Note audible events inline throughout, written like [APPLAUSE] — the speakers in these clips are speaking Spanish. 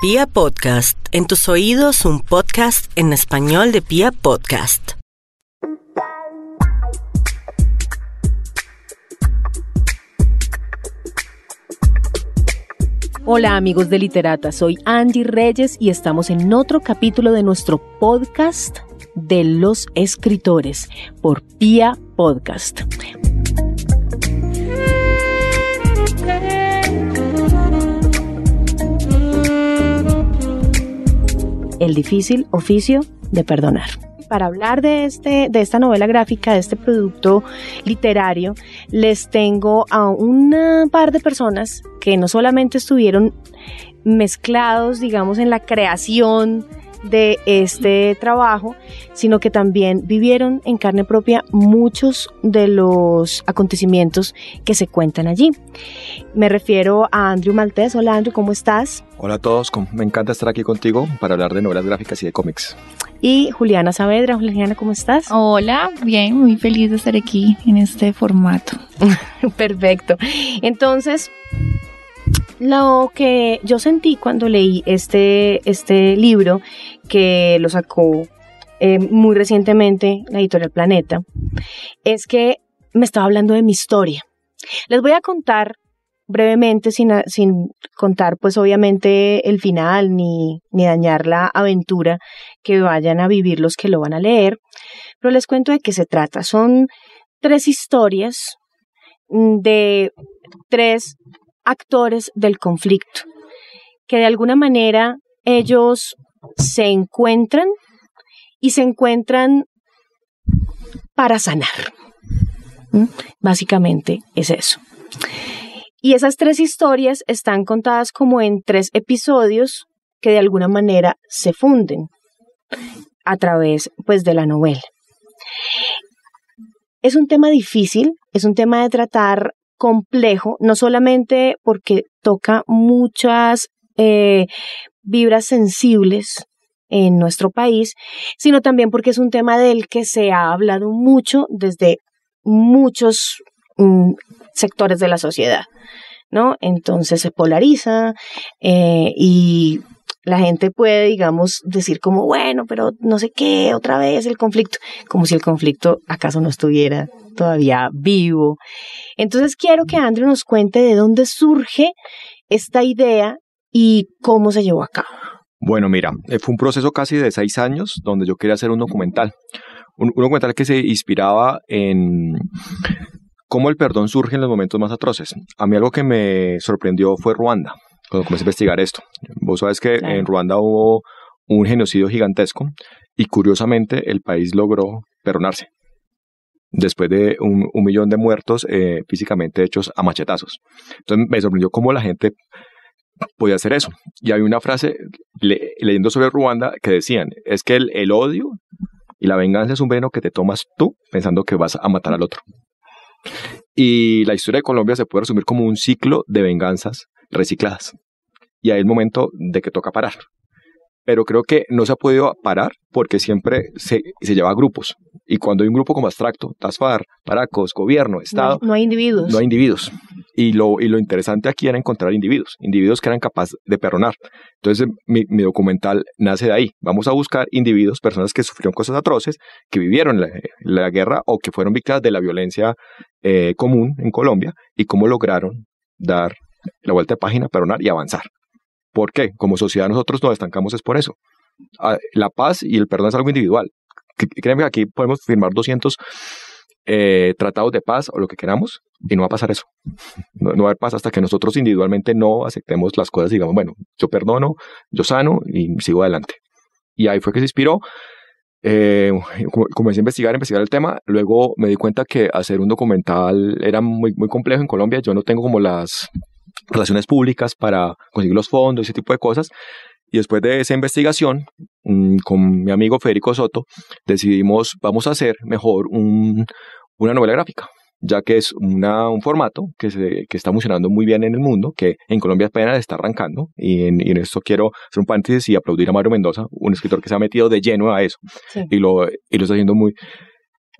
Pia Podcast, en tus oídos un podcast en español de Pia Podcast. Hola amigos de Literata, soy Angie Reyes y estamos en otro capítulo de nuestro podcast de los escritores por Pia Podcast. El difícil oficio de perdonar. Para hablar de, este, de esta novela gráfica, de este producto literario, les tengo a un par de personas que no solamente estuvieron mezclados, digamos, en la creación de este trabajo, sino que también vivieron en carne propia muchos de los acontecimientos que se cuentan allí. Me refiero a Andrew Maltés. Hola Andrew, ¿cómo estás? Hola a todos, me encanta estar aquí contigo para hablar de novelas gráficas y de cómics. Y Juliana Saavedra, Juliana, ¿cómo estás? Hola, bien, muy feliz de estar aquí en este formato. [LAUGHS] Perfecto. Entonces, lo que yo sentí cuando leí este, este libro, que lo sacó eh, muy recientemente la editorial Planeta, es que me estaba hablando de mi historia. Les voy a contar brevemente, sin, sin contar pues obviamente el final ni, ni dañar la aventura que vayan a vivir los que lo van a leer, pero les cuento de qué se trata. Son tres historias de tres actores del conflicto, que de alguna manera ellos se encuentran y se encuentran para sanar. Básicamente es eso. Y esas tres historias están contadas como en tres episodios que de alguna manera se funden a través pues de la novela. Es un tema difícil, es un tema de tratar complejo, no solamente porque toca muchas eh, vibras sensibles en nuestro país, sino también porque es un tema del que se ha hablado mucho desde muchos mm, sectores de la sociedad, ¿no? Entonces se polariza eh, y la gente puede, digamos, decir como, bueno, pero no sé qué, otra vez el conflicto, como si el conflicto acaso no estuviera todavía vivo. Entonces quiero que Andrew nos cuente de dónde surge esta idea y cómo se llevó a cabo. Bueno, mira, eh, fue un proceso casi de seis años donde yo quería hacer un documental. Un, un documental que se inspiraba en cómo el perdón surge en los momentos más atroces. A mí algo que me sorprendió fue Ruanda cuando comencé a investigar esto. Vos sabes que en Ruanda hubo un genocidio gigantesco y curiosamente el país logró perdonarse después de un, millón de muertos eh, físicamente hechos a machetazos. Entonces me sorprendió cómo la gente podía hacer eso. Y hay una frase leyendo sobre Ruanda que decían, es que el, el odio y la venganza es un veneno que te tomas tú pensando que vas a matar al otro. Y la historia de Colombia se puede resumir como un ciclo de venganzas recicladas. Y es el momento de que toca parar. Pero creo que no se ha podido parar porque siempre se, se lleva a grupos. Y cuando hay un grupo como abstracto, TASFAR, Paracos, gobierno, Estado. No hay, individuos. No hay individuos. Y lo, y lo interesante aquí era encontrar individuos, individuos que eran capaces de perdonar. Entonces mi, mi, documental nace de ahí. Vamos a buscar individuos, personas que sufrieron cosas atroces, que vivieron la, la guerra o que fueron víctimas de la violencia eh, común en Colombia y cómo lograron dar la vuelta de página, perdonar y avanzar. ¿Por qué? Como sociedad nosotros nos estancamos es por eso. Ah, la paz y el perdón es algo individual. Créeme que aquí podemos firmar 200 eh, tratados de paz o lo que queramos y no va a pasar eso. No, no, va a haber paz hasta que nosotros individualmente no aceptemos las cosas y digamos, bueno, yo perdono, yo sano y sigo adelante. Y ahí fue que se inspiró. Eh, comencé a investigar, investigar el tema. Luego me di cuenta que hacer un documental era muy, muy complejo en Colombia. Yo no tengo como las relaciones públicas para conseguir los fondos, ese tipo de cosas. Y después de esa investigación, mmm, con mi amigo Federico Soto, decidimos, vamos a hacer mejor un, una novela gráfica, ya que es una, un formato que, se, que está funcionando muy bien en el mundo, que en Colombia apenas está arrancando. Y en, y en esto quiero hacer un paréntesis y aplaudir a Mario Mendoza, un escritor que se ha metido de lleno a eso sí. y, lo, y lo está haciendo muy,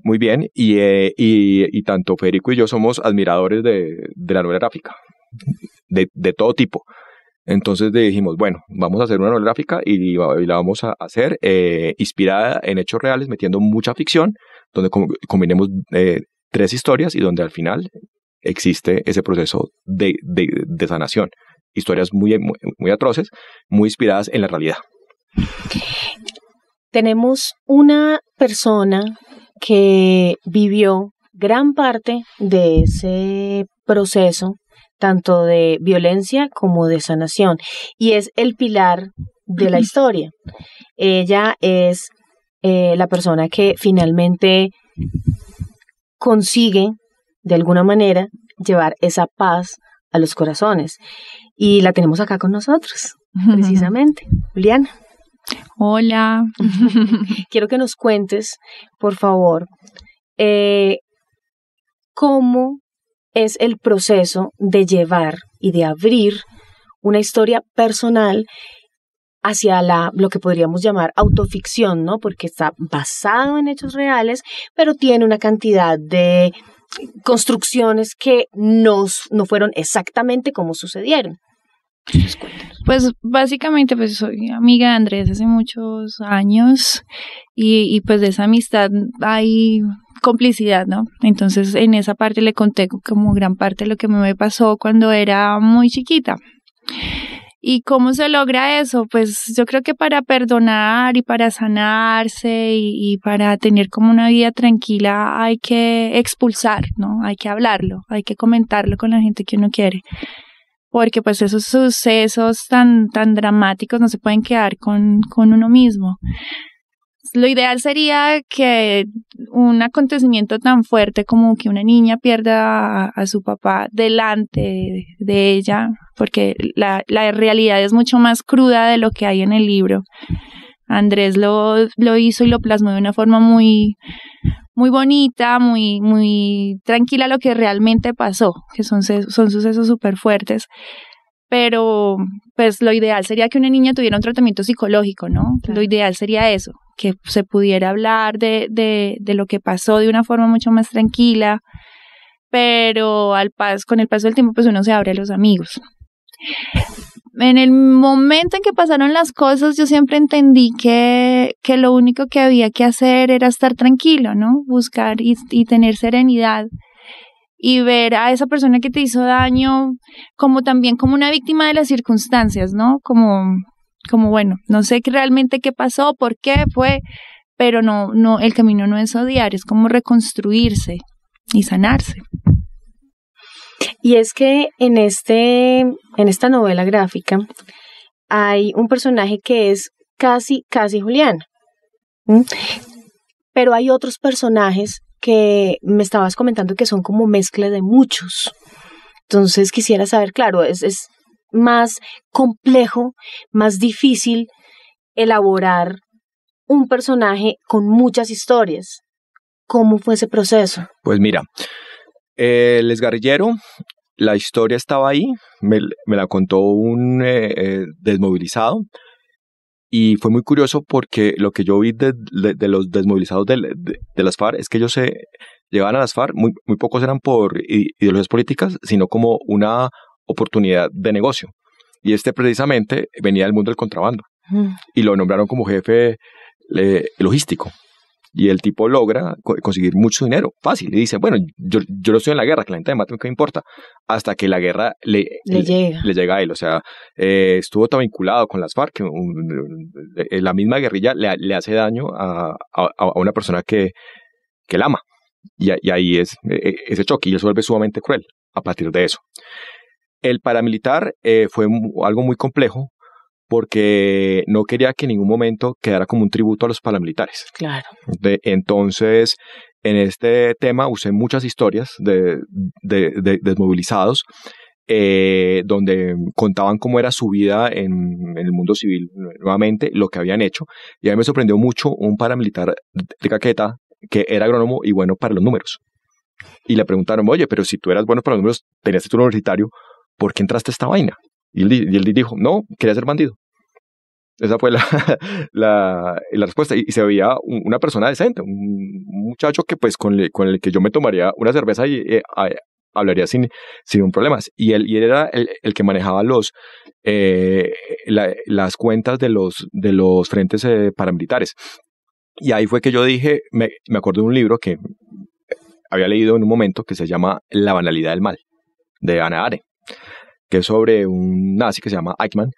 muy bien. Y, eh, y, y, tanto Federico y yo somos admiradores de, de la novela gráfica de, de todo tipo. Entonces dijimos, bueno, vamos a hacer una novela gráfica y, la vamos a hacer eh, inspirada en hechos reales, metiendo mucha ficción, donde combinemos eh, tres historias y donde al final existe ese proceso de, de, sanación. Historias muy, muy, atroces, muy inspiradas en la realidad. Tenemos una persona que vivió gran parte de ese proceso tanto de violencia como de sanación, y es el pilar de la historia. Ella es eh, la persona que finalmente consigue, de alguna manera, llevar esa paz a los corazones. Y la tenemos acá con nosotros, [LAUGHS] precisamente. Juliana. Hola. [LAUGHS] Quiero que nos cuentes, por favor, eh, cómo es el proceso de llevar y de abrir una historia personal hacia la lo que podríamos llamar autoficción, ¿no? Porque está basado en hechos reales, pero tiene una cantidad de construcciones que no, no fueron exactamente como sucedieron. Pues básicamente pues soy amiga de Andrés hace muchos años y, y pues de esa amistad hay complicidad, ¿no? Entonces en esa parte le conté como gran parte de lo que me pasó cuando era muy chiquita. ¿Y cómo se logra eso? Pues yo creo que para perdonar y para sanarse y, y, para tener como una vida tranquila hay que expulsar, ¿no? Hay que hablarlo, hay que comentarlo con la gente que uno quiere. Porque pues esos sucesos tan, tan dramáticos no se pueden quedar con, con uno mismo. Lo ideal sería que un acontecimiento tan fuerte como que una niña pierda a, su papá delante de ella, porque la, la, realidad es mucho más cruda de lo que hay en el libro. Andrés lo, lo hizo y lo plasmó de una forma muy, muy bonita, muy, muy tranquila lo que realmente pasó, que son, son sucesos súper fuertes pero pues lo ideal sería que una niña tuviera un tratamiento psicológico, ¿no? Lo ideal sería eso, que se pudiera hablar de, de, de, lo que pasó de una forma mucho más tranquila, pero al pas, con el paso del tiempo pues uno se abre a los amigos. En el momento en que pasaron las cosas, yo siempre entendí que, que lo único que había que hacer era estar tranquilo, ¿no? Buscar y, y tener serenidad y ver a esa persona que te hizo daño como también como una víctima de las circunstancias, ¿no? Como, como bueno, no sé realmente qué pasó, por qué fue, pero no, no, el camino no es odiar, es como reconstruirse y sanarse. Y es que en este, en esta novela gráfica hay un personaje que es casi, casi Julián. Pero hay otros personajes que me estabas comentando que son como mezcla de muchos. Entonces quisiera saber, claro, es, es más complejo, más difícil elaborar un personaje con muchas historias. ¿Cómo fue ese proceso? Pues mira, el esgarrillero, la historia estaba ahí, me, la contó un eh, eh, desmovilizado y fue muy curioso porque lo que yo vi de, los desmovilizados de, las FARC es que ellos se llevaban a las FARC, muy, muy pocos eran por ideologías políticas, sino como una oportunidad de negocio. Y este precisamente venía del mundo del contrabando. Mm. Y lo nombraron como jefe logístico y el tipo logra conseguir mucho dinero, fácil, y dice, bueno, yo, yo no estoy en la guerra, que la gente me mate, ¿qué me importa? Hasta que la guerra le, le, llega. le llega a él, o sea, eh, estuvo tan vinculado con las FARC que la misma guerrilla le, le hace daño a, a, una persona que, que la ama, y, y ahí es e, e, ese choque, y él se vuelve sumamente cruel a partir de eso. El paramilitar eh, fue algo muy complejo porque no quería que en ningún momento quedara como un tributo a los paramilitares. Claro. entonces, en este tema usé muchas historias de, desmovilizados, eh, donde contaban cómo era su vida en, el mundo civil nuevamente, lo que habían hecho. Y a mí me sorprendió mucho un paramilitar de Caqueta que era agrónomo y bueno para los números. Y le preguntaron, oye, pero si tú eras bueno para los números, tenías título universitario, ¿por qué entraste a esta vaina? Y él, dijo, no, quería ser bandido. Esa fue la, [LAUGHS] la, la respuesta. Y, se veía una persona decente, un muchacho que pues con, con, el que yo me tomaría una cerveza y, eh, hablaría sin, sin un problema. Y él, y él era el, el que manejaba los, eh, las cuentas de los, de los frentes eh, paramilitares. Y ahí fue que yo dije, me, me acuerdo de un libro que había leído en un momento que se llama La banalidad del mal, de Ana Are, que es sobre un nazi que se llama Eichmann,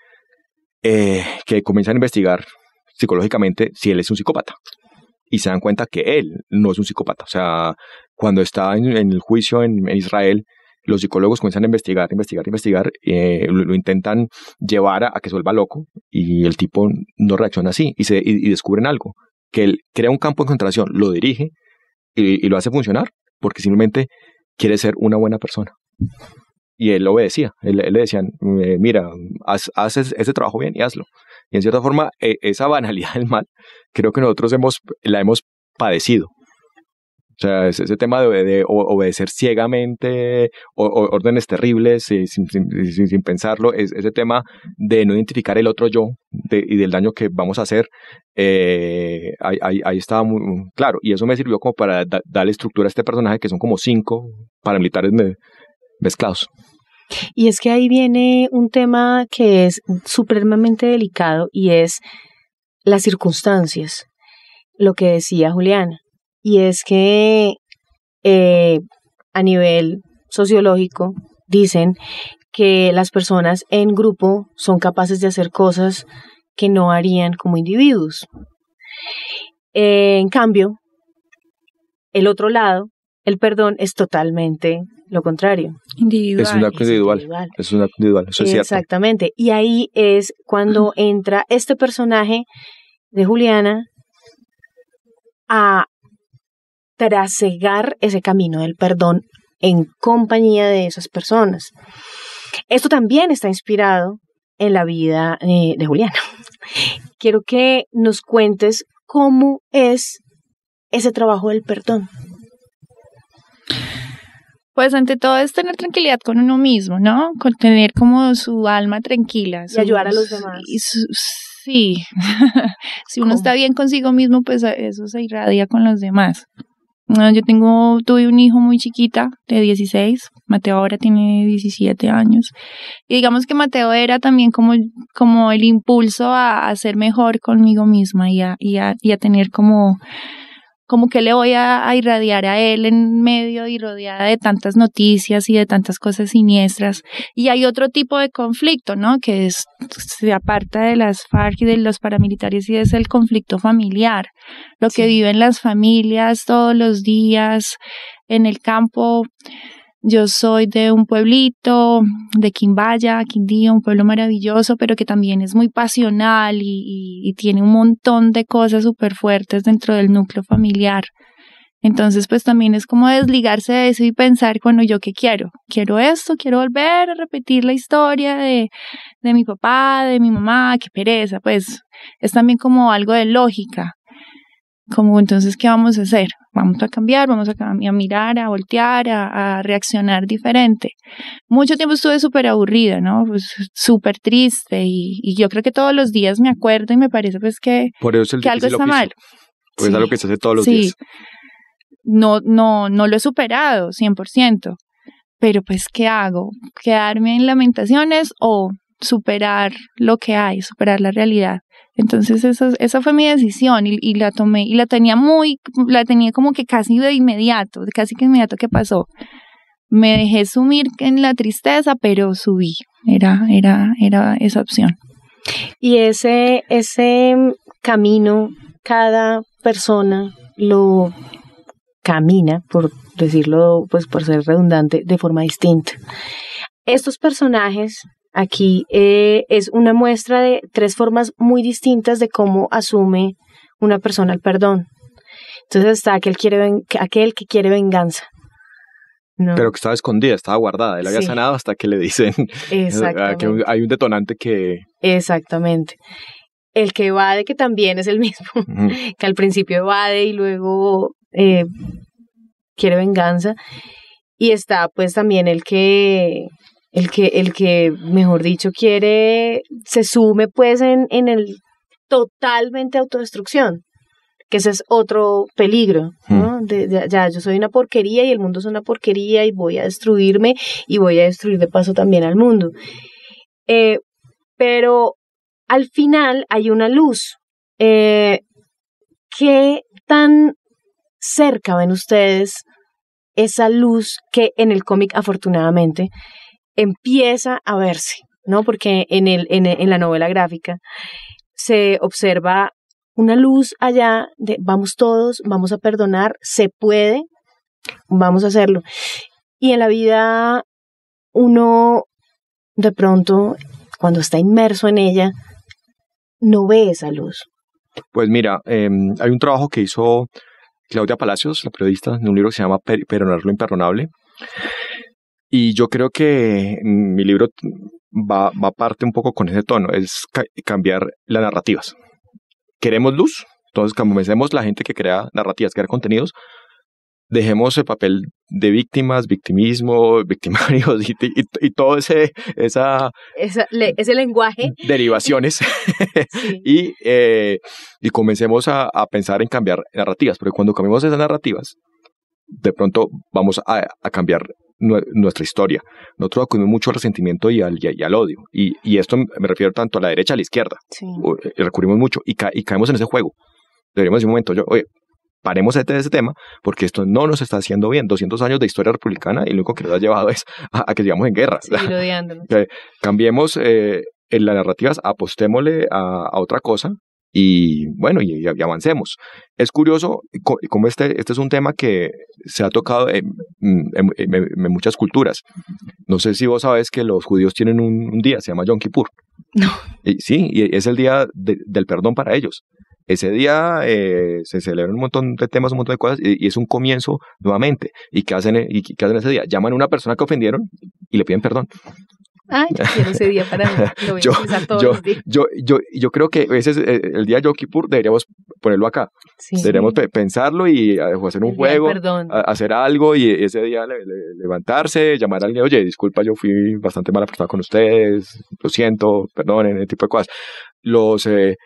eh, que comienza a investigar psicológicamente si él es un psicópata. Y se dan cuenta que él no es un psicópata. O sea, cuando está en, el juicio en, Israel, los psicólogos comienzan a investigar, investigar, investigar, eh, lo, intentan llevar a, que se vuelva loco y el tipo no reacciona así y, se, y, descubren algo, que él crea un campo de concentración, lo dirige y, lo hace funcionar porque simplemente quiere ser una buena persona. Y él obedecía, él, le decían, eh, mira, haz, haz, ese trabajo bien y hazlo. Y en cierta forma, e, esa banalidad del mal, creo que nosotros hemos, la hemos padecido. O sea, ese, tema de, obedecer ciegamente o, órdenes terribles sin, sin, pensarlo, es, ese tema de no identificar el otro yo y del daño que vamos a hacer, eh, ahí, ahí, estaba muy claro. Y eso me sirvió como para darle estructura a este personaje, que son como cinco paramilitares Y es que ahí viene un tema que es supremamente delicado y es las circunstancias, lo que decía Juliana. Y es que eh, a nivel sociológico dicen que las personas en grupo son capaces de hacer cosas que no harían como individuos. en cambio, el otro lado, el perdón es totalmente lo contrario. Individual. Es un acto individual. Es un acto individual. Eso es Exactamente. Y ahí es cuando entra este personaje de Juliana a trasegar ese camino del perdón en compañía de esas personas. Esto también está inspirado en la vida eh, de Juliana. [LAUGHS] Quiero que nos cuentes cómo es ese trabajo del perdón. Pues ante todo es tener tranquilidad con uno mismo, ¿no? Con tener como su alma tranquila. Y ayudar a los demás. sí. [LAUGHS] si uno está bien consigo mismo, pues eso se irradia con los demás. Yo tengo, tuve un hijo muy chiquita, de 16, Mateo ahora tiene 17 años. Y digamos que Mateo era también como, como el impulso a, a ser mejor conmigo misma y a, y a, y a tener como como que le voy a, irradiar a él en medio y rodeada de tantas noticias y de tantas cosas siniestras. Y hay otro tipo de conflicto, ¿no? Que es, se aparta de las FARC y de los paramilitares y es el conflicto familiar, lo que viven las familias todos los días en el campo yo soy de un pueblito, de Quimbaya, Quindío, un pueblo maravilloso, pero que también es muy pasional y, tiene un montón de cosas súper fuertes dentro del núcleo familiar. Entonces, pues también es como desligarse de eso y pensar, bueno, yo qué quiero. Quiero esto, quiero volver a repetir la historia de, de mi papá, de mi mamá, qué pereza. Pues es también como algo de lógica como entonces, ¿qué vamos a hacer? Vamos a cambiar, vamos a, a mirar, a voltear, a, reaccionar diferente. Mucho tiempo estuve súper aburrida, ¿no? Pues súper triste y, yo creo que todos los días me acuerdo y me parece pues que, que algo está mal. Pues es algo que se hace todos los sí. días. No, no, no lo he superado 100%, pero pues ¿qué hago? ¿Quedarme en lamentaciones o superar lo que hay, superar la realidad? Entonces eso, esa fue mi decisión y, la tomé y la tenía muy, la tenía como que casi de inmediato, casi que inmediato que pasó. Me dejé sumir en la tristeza, pero subí. Era, era, era esa opción. Y ese, ese camino, cada persona lo camina, por decirlo, pues por ser redundante, de forma distinta. Estos personajes Aquí eh, es una muestra de tres formas muy distintas de cómo asume una persona el perdón. Entonces está aquel, quiere aquel que quiere venganza. Pero que estaba escondida, estaba guardada. Él había sanado hasta que le dicen [LAUGHS] que hay un detonante que... Exactamente. El que evade, que también es el mismo, [LAUGHS] que al principio evade y luego eh, quiere venganza. Y está pues también el que el que, el que, mejor dicho, quiere, se sume pues en, en el totalmente autodestrucción, que ese es otro peligro, ¿no? De, ya, yo soy una porquería y el mundo es una porquería y voy a destruirme y voy a destruir de paso también al mundo. Eh, pero al final hay una luz. Eh, ¿Qué tan cerca ven ustedes esa luz que en el cómic afortunadamente empieza a verse? ¿no? Porque en, el, en, en la novela gráfica se observa una luz allá de vamos todos, vamos a perdonar, se puede, vamos a hacerlo. Y en la vida uno de pronto, cuando está inmerso en ella, no ve esa luz. Pues mira, em, hay un trabajo que hizo Claudia Palacios, la periodista, en un libro que se llama Perdonar lo imperdonable. Y yo creo que mi libro va, va parte un poco con ese tono, es cambiar las narrativas queremos luz, entonces comencemos la gente que crea narrativas, crea contenidos, dejemos el papel de víctimas, victimismo, [LAUGHS] victimarios y, todo ese, esa, ese lenguaje. Derivaciones. [LAUGHS] [LAUGHS] y, eh, y comencemos a, pensar en cambiar narrativas, porque cuando cambiamos esas narrativas, de pronto vamos a, cambiar nuestra historia. Nosotros acudimos mucho al resentimiento y al, y, al odio. Y, y, esto me refiero tanto a la derecha a la izquierda. Sí. Eh, recurrimos mucho y, y, caemos en ese juego. Deberíamos decir un momento, yo, oye, paremos de ese tema porque esto no nos está haciendo bien. 200 años de historia republicana y lo único que nos ha llevado es a, que sigamos en guerra. Sí, [LAUGHS] cambiemos eh, en las narrativas, apostémosle a, a otra cosa y bueno, y, avancemos. Es curioso como este, este es un tema que se ha tocado en, muchas culturas. No sé si vos sabes que los judíos tienen un, día, se llama Yom Kippur. No. Y, sí, y es el día del perdón para ellos. Ese día eh, se celebran un montón de temas, un montón de cosas, y, es un comienzo nuevamente. ¿Y qué, hacen, ¿Y qué hacen ese día? Llaman a una persona que ofendieron y le piden perdón. Ay, quiero ese día para mí. [LAUGHS] Lo voy yo, a todos yo, Yo, yo, yo creo que ese es eh, el día de Yom Kippur, deberíamos ponerlo acá. Deberíamos pensarlo y eh, hacer un juego, hacer algo y ese día levantarse, llamar a alguien, oye, disculpa, yo fui bastante mala persona con ustedes, lo siento, perdonen, ese tipo de cosas. Los eh,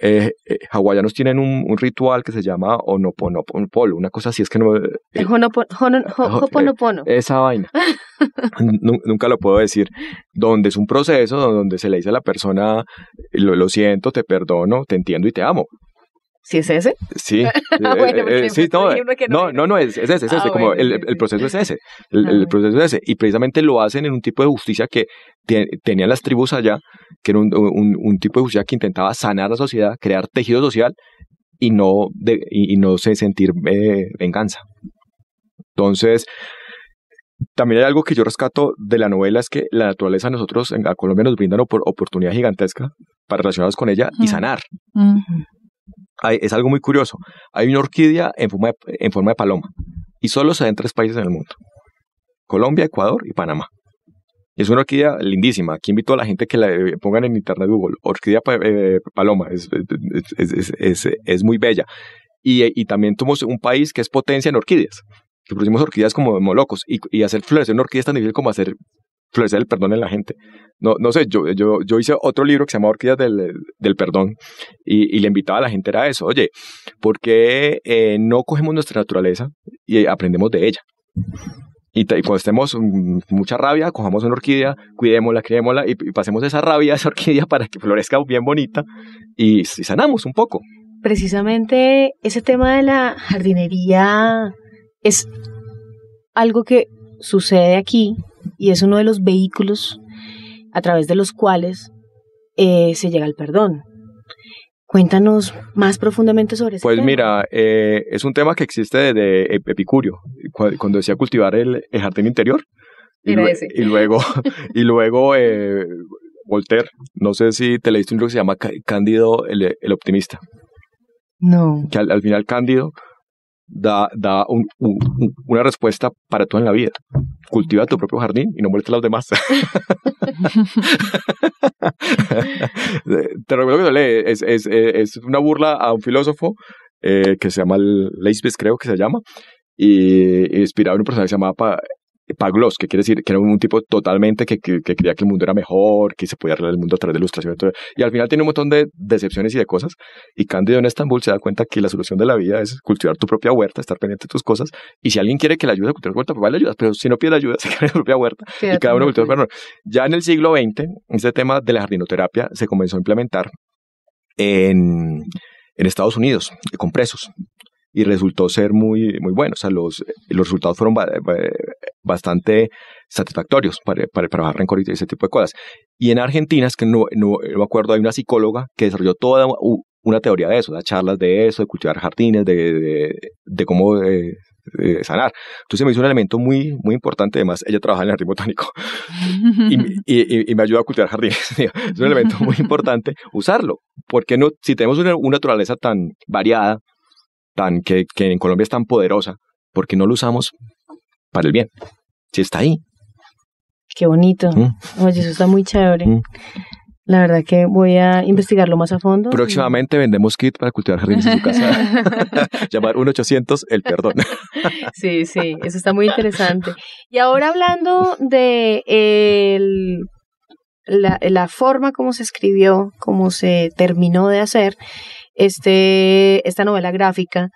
eh, eh, hawaianos tienen un, un, ritual que se llama Onoponopono, una cosa así, es que no... Eh, Honoponopono. esa vaina. [LAUGHS] Nunca lo puedo decir. Donde es un proceso donde se le dice a la persona, lo, lo siento, te perdono, te entiendo y te amo. ¿Sí es ese? Sí. [LAUGHS] Eh, eh, sí, no, no, no, es, es, ese, es ese, ah, como el, el, proceso es ese, el, el, proceso es ese, y precisamente lo hacen en un tipo de justicia que tenían las tribus allá, que era un, un, un, tipo de justicia que intentaba sanar la sociedad, crear tejido social y no, de, y, no se sentir eh, venganza. Entonces, también hay algo que yo rescato de la novela, es que la naturaleza a nosotros en Colombia nos brinda una oportunidad gigantesca para relacionarnos con ella y sanar es algo muy curioso. Hay una orquídea en forma, de, en forma de paloma y solo se da en tres países en el mundo. Colombia, Ecuador y Panamá. Es una orquídea lindísima. Aquí invito a la gente que la pongan en internet Google. Orquídea eh, paloma. Es, es, es, muy bella. Y, y, también somos un país que es potencia en orquídeas. Que producimos orquídeas como molocos. Y, y hacer florecer una orquídea es tan difícil como hacer florecer el perdón en la gente. No, no sé, yo, yo, yo hice otro libro que se llama Orquídeas del, del Perdón y, y, le invitaba a la gente a eso, oye, ¿por qué eh, no cogemos nuestra naturaleza y aprendemos de ella? Y, cuando estemos mucha rabia, cojamos una orquídea, cuidémosla, criémosla y, pasemos esa rabia a esa orquídea para que florezca bien bonita y, y sanamos un poco. Precisamente ese tema de la jardinería es algo que sucede aquí y es uno de los vehículos a través de los cuales eh, se llega al perdón. Cuéntanos más profundamente sobre eso. Pues mira, eh, es un tema que existe desde Epicurio, cuando decía cultivar el, jardín interior. Y, y, luego, [LAUGHS] [LAUGHS] y luego eh, Voltaire, no sé si te leíste un libro que se llama Cándido el, optimista. No. Que al, final Cándido da, da una respuesta para todo en la vida cultiva tu propio jardín y no molestes a los demás. [LAUGHS] Te recuerdo que es, es, es, una burla a un filósofo eh, que se llama Leibniz, creo que se llama, y inspirado en un personaje que se llamaba Paglos, que quiere decir que era un tipo totalmente que, que, creía que el mundo era mejor, que se podía arreglar el mundo a través de ilustración. Y al final tiene un montón de decepciones y de cosas. Y Cándido en Estambul se da cuenta que la solución de la vida es cultivar tu propia huerta, estar pendiente de tus cosas. Y si alguien quiere que le ayude a cultivar huerta, pues vale ayudas. Pero si no pide ayuda, [LAUGHS] se en su propia huerta. y cada uno cultiva. Bueno, ya en el siglo XX, este tema de la jardinoterapia se comenzó a implementar en, en Estados Unidos, con presos y resultó ser muy, muy bueno. O sea, los, los resultados fueron bastante satisfactorios para, para, para bajar rencor y ese tipo de cosas. Y en Argentina, es que no, no, me acuerdo, hay una psicóloga que desarrolló toda una teoría de eso, de charlas de eso, de cultivar jardines, de, de, de cómo eh, sanar. Entonces me hizo un elemento muy, muy importante. Además, ella trabaja en el jardín botánico [LAUGHS] y, y, y, me ayuda a cultivar jardines. [LAUGHS] es un elemento muy importante usarlo. Porque no, si tenemos una, una naturaleza tan variada, tan, que, que en Colombia es tan poderosa, porque no lo usamos para el bien. Si está ahí. Qué bonito. Mm. Oye, eso está muy chévere. Mm. La verdad que voy a investigarlo más a fondo. Próximamente vendemos kit para cultivar jardines en su casa. [LAUGHS] [LAUGHS] Llamar 1-800 el perdón. [LAUGHS] sí, sí, eso está muy interesante. Y ahora hablando de el, la, la forma como se escribió, cómo se terminó de hacer, este, esta novela gráfica,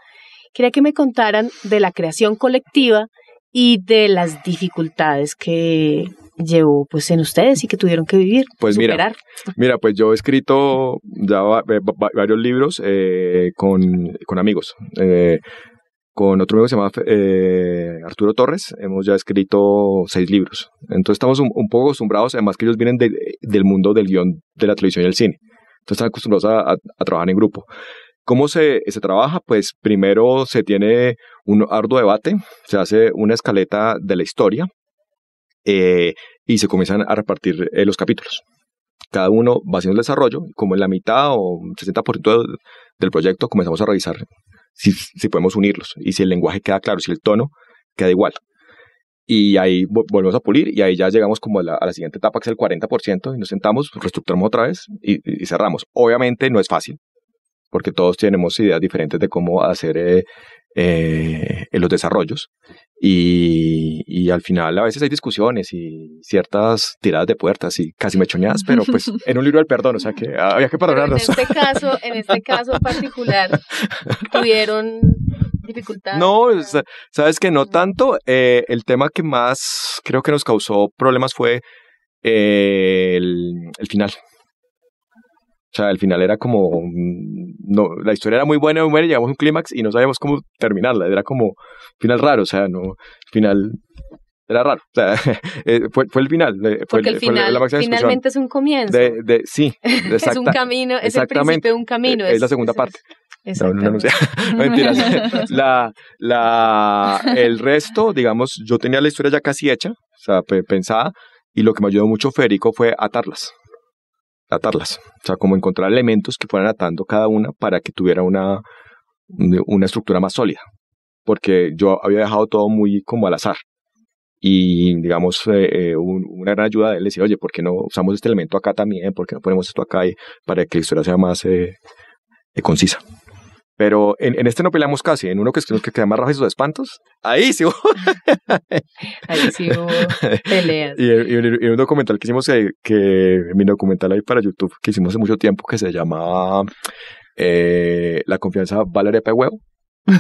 quería que me contaran de la creación colectiva y de las dificultades que llevó pues en ustedes y que tuvieron que vivir, pues superar. Mira, mira, pues yo he escrito ya varios libros eh, con, con, amigos. Eh, con otro amigo que se llama eh, Arturo Torres, hemos ya escrito seis libros. Entonces estamos un, poco acostumbrados, además que ellos vienen del mundo del guion de la televisión y el cine. Entonces están acostumbrados a, trabajar en grupo. ¿Cómo se, se, trabaja? Pues primero se tiene un arduo debate, se hace una escaleta de la historia eh, y se comienzan a repartir eh, los capítulos. Cada uno va haciendo el desarrollo, como en la mitad o 60% del, proyecto comenzamos a revisar si, si podemos unirlos y si el lenguaje queda claro, si el tono queda igual y ahí volvemos a pulir y ahí ya llegamos como a la, a la, siguiente etapa que es el 40% y nos sentamos, reestructuramos otra vez y, y, cerramos. Obviamente no es fácil porque todos tenemos ideas diferentes de cómo hacer eh, eh, los desarrollos y, y, al final a veces hay discusiones y ciertas tiradas de puertas y casi mechoneadas, pero pues [LAUGHS] en un libro del perdón, o sea que había que perdonarnos. en este caso, en este caso particular, tuvieron no, sabes que no tanto. Eh, el tema que más creo que nos causó problemas fue eh, el, final. O sea, el final era como. No, la historia era muy buena, muy buena, llegamos a un clímax y no sabíamos cómo terminarla. Era como final raro, o sea, no. Final era raro. O sea, [LAUGHS] eh, fue, fue, el final. Fue, Porque el final finalmente es un comienzo. De, de, sí, [LAUGHS] es un camino, es el principio de un camino. Es, la segunda parte. No, no, no, mentiras. [LAUGHS] La, la, el resto, digamos, yo tenía la historia ya casi hecha, o sea, pensada, y lo que me ayudó mucho Federico fue atarlas. Atarlas. O sea, como encontrar elementos que fueran atando cada una para que tuviera una, una estructura más sólida. Porque yo había dejado todo muy como al azar. Y, digamos, eh, eh una gran ayuda de él decir, oye, ¿por qué no usamos este elemento acá también? ¿Por qué no ponemos esto acá? Y, para que la historia sea más eh, eh concisa. Pero en, en, este no peleamos casi, en uno que, que queda más rojos de espantos, ahí sí hubo. [LAUGHS] ahí sí hubo peleas. [LAUGHS] Y, y, un documental que hicimos, que, que, mi documental ahí para YouTube, que hicimos hace mucho tiempo, que se llama eh, La confianza Valeria P. Huevo. [LAUGHS]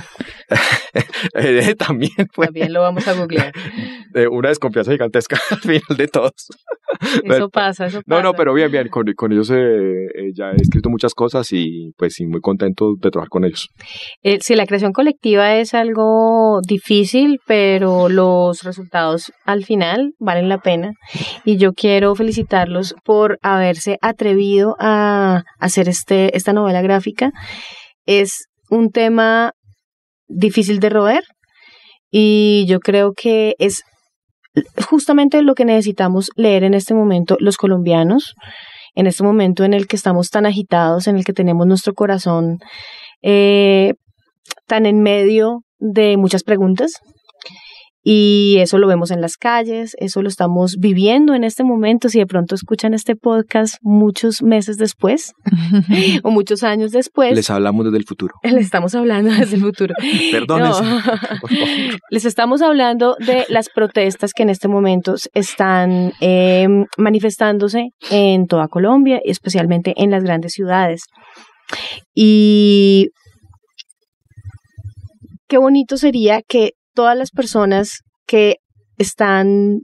Eh, también fue. También lo vamos a googlear. una desconfianza gigantesca al final de todos. [LAUGHS] Eso pasa, eso pasa. No, no, pero bien, bien. Con, con ellos eh, eh, ya he escrito muchas cosas y pues sí, muy contento de trabajar con ellos. Eh, sí, la creación colectiva es algo difícil, pero los resultados al final valen la pena. Y yo quiero felicitarlos por haberse atrevido a hacer este, esta novela gráfica. Es un tema difícil de roer y yo creo que es justamente lo que necesitamos leer en este momento los colombianos, en este momento en el que estamos tan agitados, en el que tenemos nuestro corazón eh, tan en medio de muchas preguntas. Y eso lo vemos en las calles, eso lo estamos viviendo en este momento. Si de pronto escuchan este podcast muchos meses después [LAUGHS] o muchos años después. Les hablamos desde el futuro. [LAUGHS] Les estamos hablando desde el futuro. [LAUGHS] Perdón. Les estamos hablando de las protestas que en este momento están em, manifestándose en toda Colombia, especialmente en las grandes ciudades. Y qué bonito sería que todas las personas que están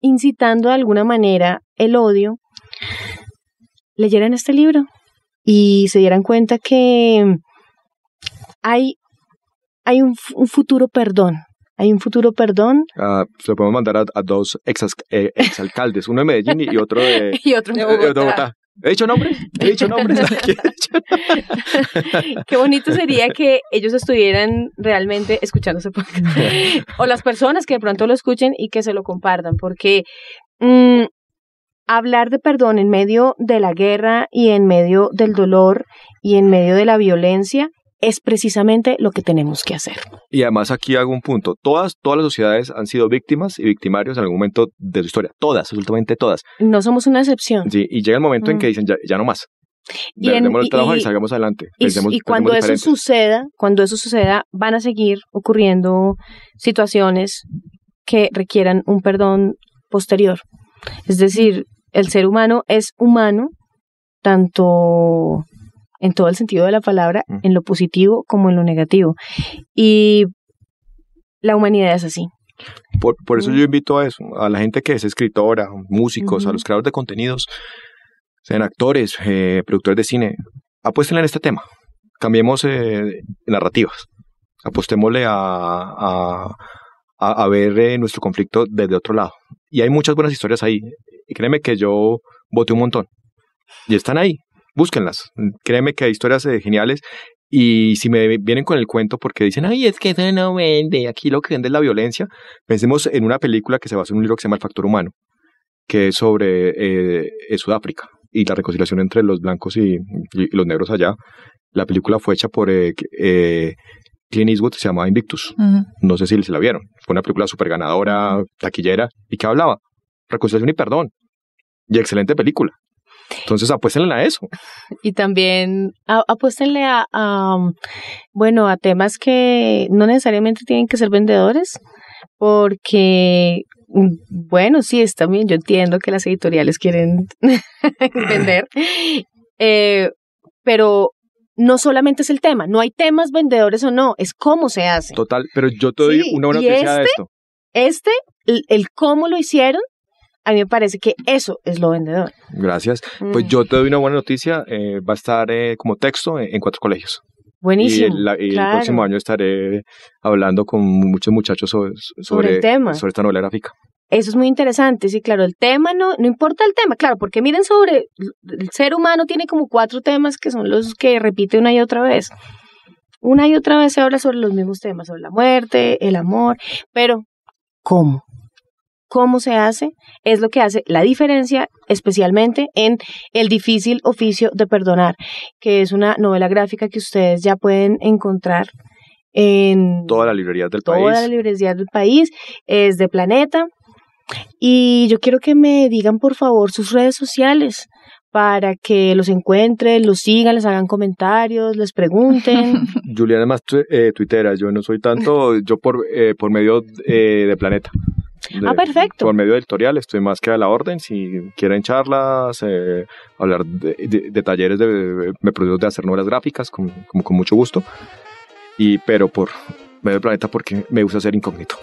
incitando de alguna manera el odio leyeran este libro y se dieran cuenta que hay, hay un, futuro perdón. Hay un futuro perdón. Uh, se lo podemos mandar a, dos ex, eh, exalcaldes, uno de Medellín y otro de, [LAUGHS] y otro de Bogotá. ¿He dicho nombres? [LAUGHS] [LAUGHS] ¿He dicho nombres? Qué bonito sería que ellos estuvieran realmente escuchando ese podcast. [LAUGHS] o las personas que de pronto lo escuchen y que se lo compartan, porque mm, hablar de perdón en medio de la guerra y en medio del dolor y en medio de la violencia es precisamente lo que tenemos que hacer. Y además aquí hago un punto. Todas, todas las sociedades han sido víctimas y victimarios en algún momento de su historia. Todas, absolutamente todas. No somos una excepción. Sí, y llega el momento en que mm. dicen, ya, no más. Y, en, el trabajo y, salgamos adelante. y, cuando eso suceda, cuando eso suceda, van a seguir ocurriendo situaciones que requieran un perdón posterior. Es decir, el ser humano es humano tanto en todo el sentido de la palabra, en lo positivo como en lo negativo. Y la humanidad es así. Por, por eso yo invito a eso, a la gente que es escritora, músicos, a los creadores de contenidos, sean actores, eh, productores de cine, apuesten en este tema. Cambiemos eh, narrativas. Apostémosle a, a, a, ver eh, nuestro conflicto desde otro lado. Y hay muchas buenas historias ahí. Y créeme que yo voté un montón. Y están ahí búsquenlas. Créeme que hay historias eh, geniales. Y si me vienen con el cuento porque dicen, ay, es que eso no vende, aquí lo que vende es la violencia, pensemos en una película que se basa en un libro que se llama El Factor Humano, que es sobre eh, Sudáfrica y la reconciliación entre los blancos y, los negros allá. La película fue hecha por eh, eh, Clint Eastwood, se llamaba Invictus. No sé si se la vieron. Fue una película súper ganadora, taquillera, y que hablaba reconciliación y perdón. Y excelente película. Entonces apuéstenle a eso. [LAUGHS] Y también apuéstenle a, bueno, a temas que no necesariamente tienen que ser vendedores, porque, bueno, sí, está bien, yo entiendo que las editoriales quieren [LAUGHS] vender, [LAUGHS] eh, pero no solamente es el tema, no hay temas vendedores o no, es cómo se hace. Total, pero yo te doy una buena noticia de este, esto. Este, el cómo lo hicieron, a mí me parece que eso es lo vendedor. Gracias. Pues mm. yo te doy una buena noticia. Eh, va a estar eh, como texto en, cuatro colegios. Buenísimo. Y, el, próximo año estaré hablando con muchos muchachos sobre, sobre, esta novela gráfica. Eso es muy interesante, sí, claro, el tema no, no importa el tema, claro, porque miren sobre, el ser humano tiene como cuatro temas que son los que repite una y otra vez. Una y otra vez se habla sobre los mismos temas, sobre la muerte, el amor, pero ¿cómo? Cómo se hace es lo que hace la diferencia, especialmente en El difícil oficio de perdonar, que es una novela gráfica que ustedes ya pueden encontrar en todas las librerías del país. Todas las librerías del país, es de Planeta. Y yo quiero que me digan por favor sus redes sociales para que los encuentren, los sigan, les hagan comentarios, les pregunten. [LAUGHS] Juliana más eh, tuitera, yo no soy tanto, yo por, eh, por medio eh, de Planeta ah, perfecto. Por medio editorial estoy más que a la orden. Si quieren charlas, eh, hablar de, talleres de, me de hacer novelas gráficas, con, como con mucho gusto. Y, pero por medio del planeta porque me gusta ser incógnito.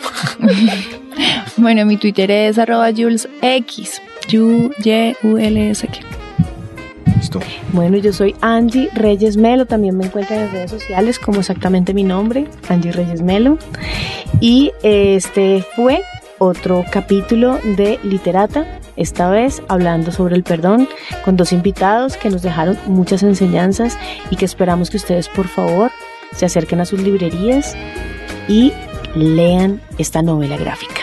[LAUGHS] bueno, mi Twitter es arroba julesx, u y u l s -K. Listo. Bueno, yo soy Angie Reyes Melo, también me encuentran en redes sociales como exactamente mi nombre, Angie Reyes Melo. Y este fue otro capítulo de Literata, esta vez hablando sobre el perdón, con dos invitados que nos dejaron muchas enseñanzas y que esperamos que ustedes por favor se acerquen a sus librerías y lean esta novela gráfica.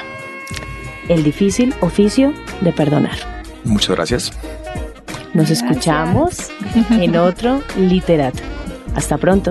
El difícil oficio de perdonar. Muchas gracias. Nos escuchamos en otro Literata. Hasta pronto.